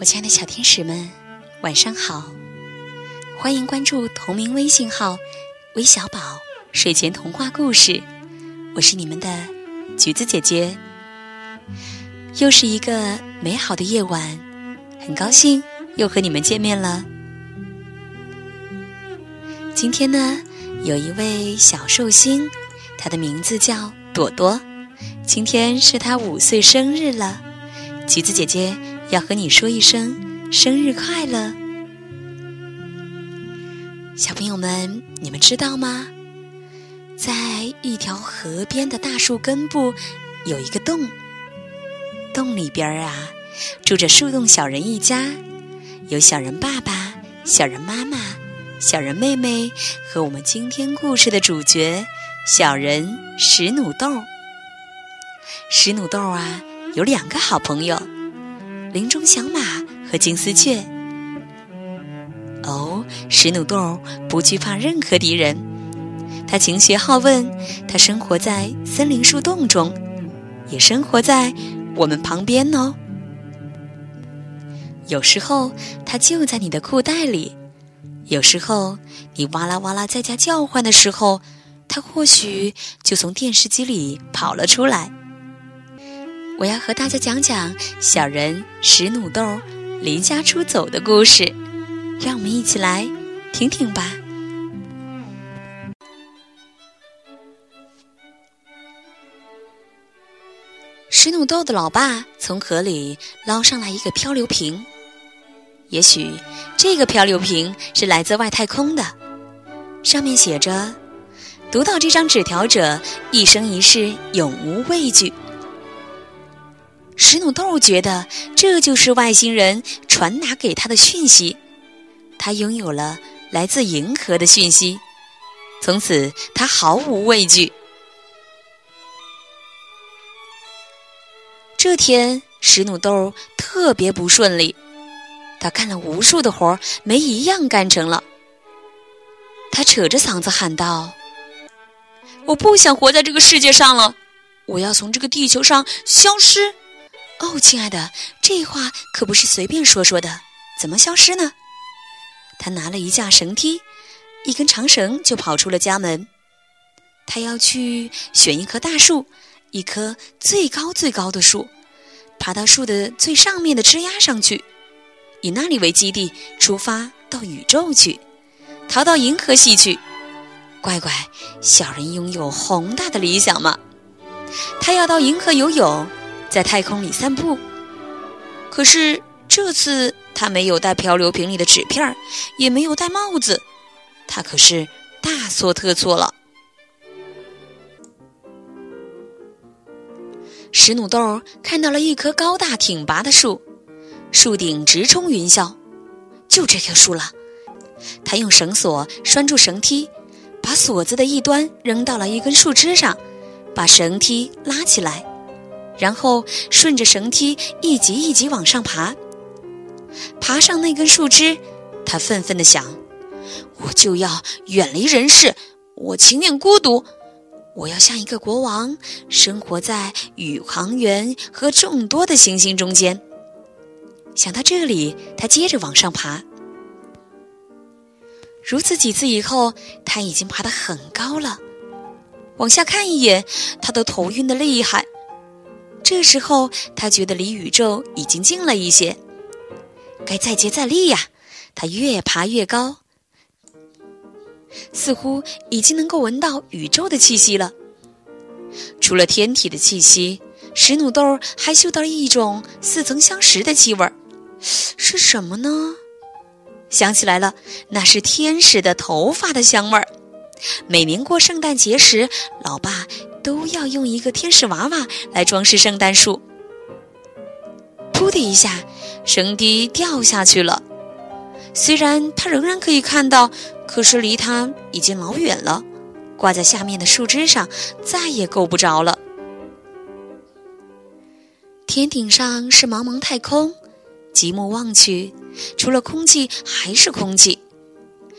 我亲爱的小天使们，晚上好！欢迎关注同名微信号“微小宝睡前童话故事”，我是你们的橘子姐姐。又是一个美好的夜晚，很高兴又和你们见面了。今天呢，有一位小寿星，他的名字叫朵朵，今天是他五岁生日了，橘子姐姐。要和你说一声生日快乐，小朋友们，你们知道吗？在一条河边的大树根部有一个洞，洞里边啊住着树洞小人一家，有小人爸爸、小人妈妈、小人妹妹和我们今天故事的主角小人石努豆。石努豆啊有两个好朋友。林中小马和金丝雀。哦，石努豆不惧怕任何敌人，他勤学好问，他生活在森林树洞中，也生活在我们旁边哦。有时候他就在你的裤袋里，有时候你哇啦哇啦在家叫唤的时候，他或许就从电视机里跑了出来。我要和大家讲讲小人石努豆离家出走的故事，让我们一起来听听吧。石努豆的老爸从河里捞上来一个漂流瓶，也许这个漂流瓶是来自外太空的，上面写着：“读到这张纸条者，一生一世永无畏惧。”石努豆觉得这就是外星人传达给他的讯息，他拥有了来自银河的讯息，从此他毫无畏惧。这天，石努豆特别不顺利，他干了无数的活儿，没一样干成了。他扯着嗓子喊道：“我不想活在这个世界上了，我要从这个地球上消失。”哦，亲爱的，这话可不是随便说说的。怎么消失呢？他拿了一架绳梯，一根长绳就跑出了家门。他要去选一棵大树，一棵最高最高的树，爬到树的最上面的枝丫上去，以那里为基地出发到宇宙去，逃到银河系去。乖乖，小人拥有宏大的理想嘛。他要到银河游泳。在太空里散步，可是这次他没有带漂流瓶里的纸片也没有戴帽子，他可是大错特错了。石努豆看到了一棵高大挺拔的树，树顶直冲云霄，就这棵树了。他用绳索拴住绳梯，把锁子的一端扔到了一根树枝上，把绳梯拉起来。然后顺着绳梯一级一级往上爬，爬上那根树枝，他愤愤地想：“我就要远离人世，我情愿孤独，我要像一个国王，生活在宇航员和众多的行星中间。”想到这里，他接着往上爬。如此几次以后，他已经爬得很高了。往下看一眼，他都头晕的厉害。这时候，他觉得离宇宙已经近了一些，该再接再厉呀！他越爬越高，似乎已经能够闻到宇宙的气息了。除了天体的气息，石努豆还嗅到了一种似曾相识的气味儿，是什么呢？想起来了，那是天使的头发的香味儿。每年过圣诞节时，老爸。都要用一个天使娃娃来装饰圣诞树。噗的一下，绳梯掉下去了。虽然他仍然可以看到，可是离他已经老远了。挂在下面的树枝上，再也够不着了。天顶上是茫茫太空，极目望去，除了空气还是空气。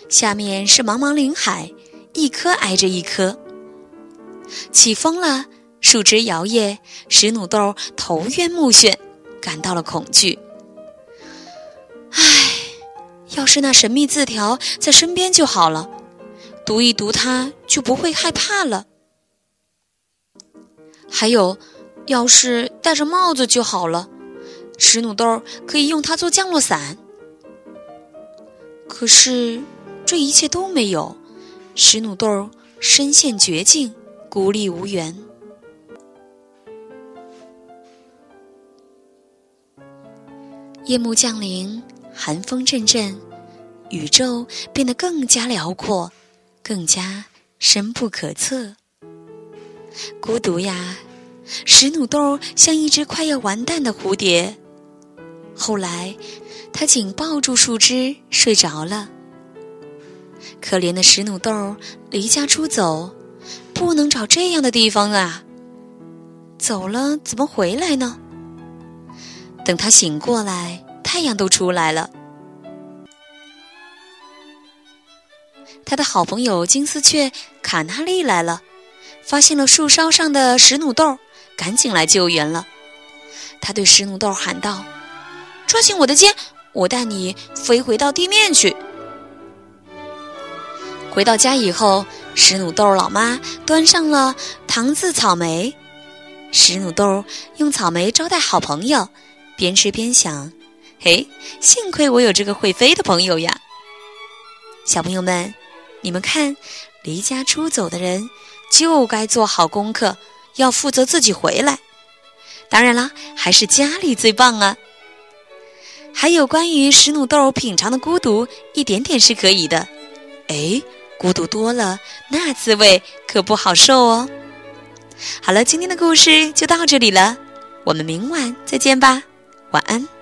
下面是茫茫林海，一颗挨着一颗。起风了，树枝摇曳，石努豆头晕目眩，感到了恐惧。唉，要是那神秘字条在身边就好了，读一读它就不会害怕了。还有，要是戴着帽子就好了，石努豆可以用它做降落伞。可是，这一切都没有，石努豆身陷绝境，孤立无援。夜幕降临，寒风阵阵，宇宙变得更加辽阔，更加深不可测。孤独呀，石努豆像一只快要完蛋的蝴蝶。后来，它紧抱住树枝睡着了。可怜的石努豆离家出走，不能找这样的地方啊！走了怎么回来呢？等他醒过来，太阳都出来了。他的好朋友金丝雀卡纳利来了，发现了树梢上的石努豆，赶紧来救援了。他对石努豆喊道：“抓紧我的肩，我带你飞回到地面去。”回到家以后，石努豆老妈端上了糖渍草莓，石努豆用草莓招待好朋友。边吃边想，嘿，幸亏我有这个会飞的朋友呀！小朋友们，你们看，离家出走的人就该做好功课，要负责自己回来。当然啦，还是家里最棒啊！还有关于石努豆品尝的孤独，一点点是可以的。哎，孤独多了，那滋味可不好受哦。好了，今天的故事就到这里了，我们明晚再见吧。晚安。